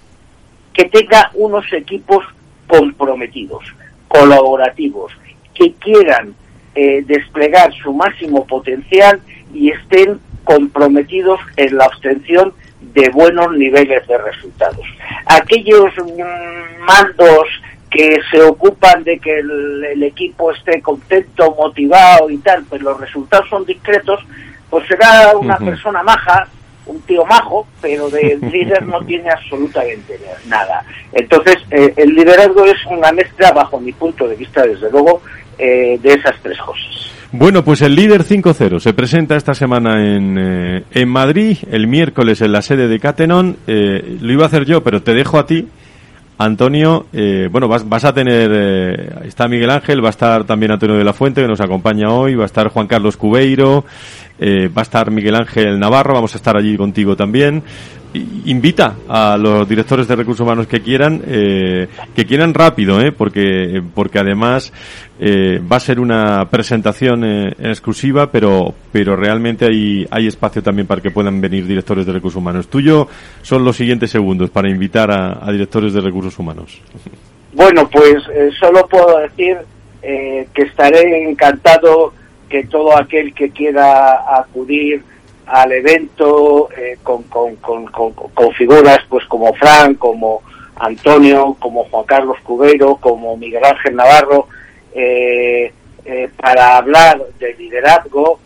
que tenga unos equipos comprometidos, colaborativos, que quieran desplegar su máximo potencial y estén comprometidos en la obtención de buenos niveles de resultados. Aquellos mm, mandos que se ocupan de que el, equipo esté contento, motivado y tal, pues los resultados son discretos, pues será una persona maja, un tío majo, pero de *laughs* líder no tiene absolutamente nada. Entonces, eh, el liderazgo es una mezcla, bajo mi punto de vista, desde luego, eh, de esas tres cosas. Bueno, pues el líder 5-0 se presenta esta semana en, eh, en Madrid, el miércoles en la sede de Catenon. lo iba a hacer yo, pero te dejo a ti Antonio, eh, bueno, vas, vas, a tener, eh, está Miguel Ángel, va a estar también Antonio de la Fuente, que nos acompaña hoy, va a estar Juan Carlos Cubeiro, eh, va a estar Miguel Ángel Navarro, vamos a estar allí contigo también invita a los directores de recursos humanos que quieran eh, que quieran rápido ¿eh? porque porque además eh, va a ser una presentación eh, exclusiva pero pero realmente hay hay espacio también para que puedan venir directores de recursos humanos tuyo son los siguientes segundos para invitar a, directores de recursos humanos bueno pues solo puedo decir que estaré encantado que todo aquel que quiera acudir al evento eh, con, con, con, con, figuras pues como Fran, como Antonio, como Juan Carlos Cubeiro, como Miguel Ángel Navarro, eh, eh, para hablar de liderazgo,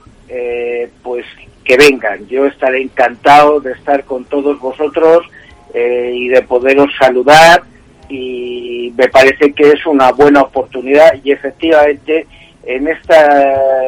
pues que vengan. Yo estaré encantado de estar con todos vosotros y de poderos saludar y me parece que es una buena oportunidad y efectivamente en este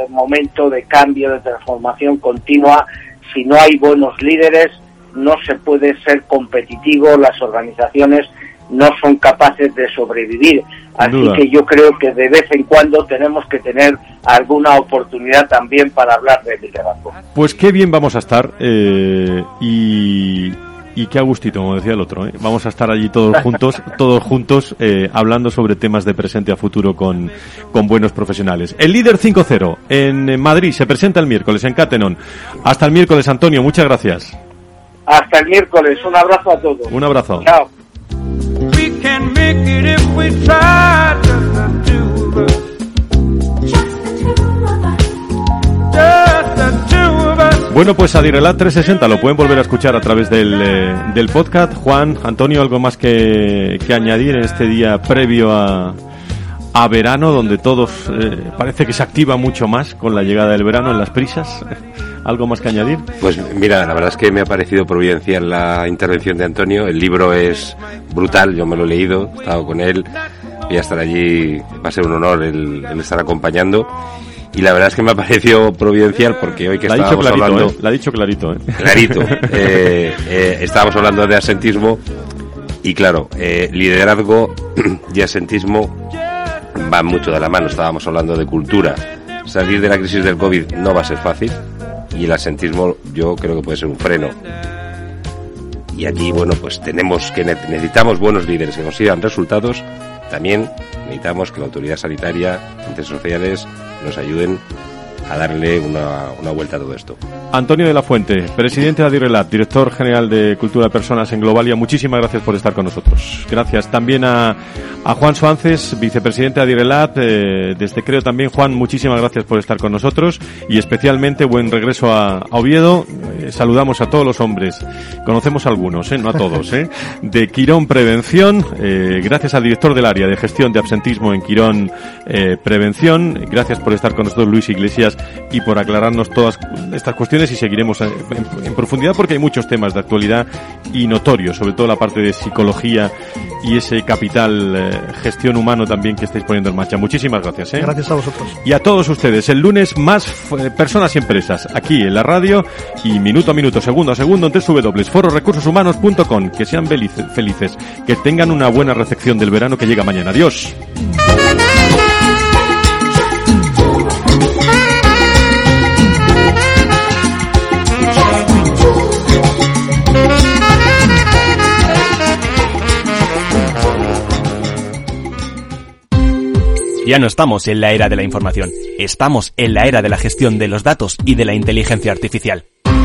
momento de cambio, de transformación continua, si no hay buenos líderes, no se puede ser competitivo, las organizaciones no son capaces de sobrevivir. Así que yo creo que de vez en cuando tenemos que tener alguna oportunidad también para hablar de liderazgo. Pues qué bien vamos a estar eh, y, y qué agustito, como decía el otro. ¿eh? Vamos a estar allí todos juntos, *laughs* todos juntos, eh, hablando sobre temas de presente a futuro con, con buenos profesionales. El líder 5-0 en Madrid se presenta el miércoles en Catenon. Hasta el miércoles, Antonio, muchas gracias. Hasta el miércoles, un abrazo a todos. Un abrazo. Chao. Bueno, pues Adirelat 360 lo pueden volver a escuchar a través del, eh, del podcast. Juan, Antonio, ¿algo más que, que añadir en este día previo a, a verano, donde todos eh, parece que se activa mucho más con la llegada del verano en las prisas? *laughs* ¿Algo más que añadir? Pues mira, la verdad es que me ha parecido providencial la intervención de Antonio. El libro es brutal, yo me lo he leído, he estado con él. Voy a estar allí, va a ser un honor el, el estar acompañando y la verdad es que me ha parecido providencial porque hoy que la estábamos clarito, hablando ¿eh? La ha dicho clarito, ¿eh? clarito *laughs* eh, estábamos hablando de asentismo y claro liderazgo *clears throat* y asentismo van mucho de la mano estábamos hablando de cultura salir de la crisis del covid no va a ser fácil y el asentismo yo creo que puede ser un freno y aquí bueno pues tenemos que ne- necesitamos buenos líderes que consigan resultados también necesitamos que la autoridad sanitaria entes sociales nos ayuden a darle una, una vuelta a todo esto Antonio de la Fuente, presidente de Adirelat, director general de Cultura de Personas en Globalia, muchísimas gracias por estar con nosotros. Gracias también a, a Juan Suances, vicepresidente de Adirelat, eh, desde creo también, Juan, muchísimas gracias por estar con nosotros y especialmente buen regreso a Oviedo. Saludamos a todos los hombres, conocemos a algunos, eh, no a todos, eh, de Quirón Prevención, eh, gracias al director del área de gestión de absentismo en Quirón eh, Prevención, gracias por estar con nosotros Luis Iglesias y por aclararnos todas estas cuestiones y seguiremos en, en- profundidad porque hay muchos temas de actualidad y notorios, sobre todo la parte de psicología y ese capital eh, gestión humano también que estáis poniendo en marcha. Muchísimas gracias. ¿eh? Gracias a vosotros. Y a todos ustedes, el lunes más eh, personas y empresas aquí en la radio y minuto a minuto, segundo a segundo en www.fororecursoshumanos.com. Que sean felices, que tengan una buena recepción del verano que llega mañana. Adiós. Ya no estamos en la era de la información, estamos en la era de la gestión de los datos y de la inteligencia artificial.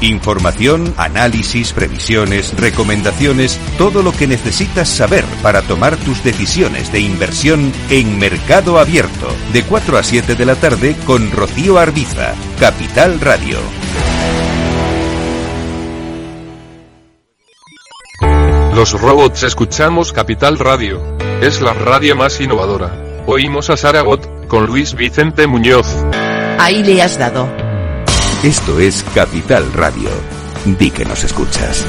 Información, análisis, previsiones, recomendaciones, todo lo que necesitas saber para tomar tus decisiones de inversión en Mercado Abierto, de 4 a 7 de la tarde con Rocío Arbiza, Capital Radio. Los robots escuchamos Capital Radio. Es la radio más innovadora. Oímos a Saragot, con Luis Vicente Muñoz. Ahí le has dado. Esto es Capital Radio. Di que nos escuchas.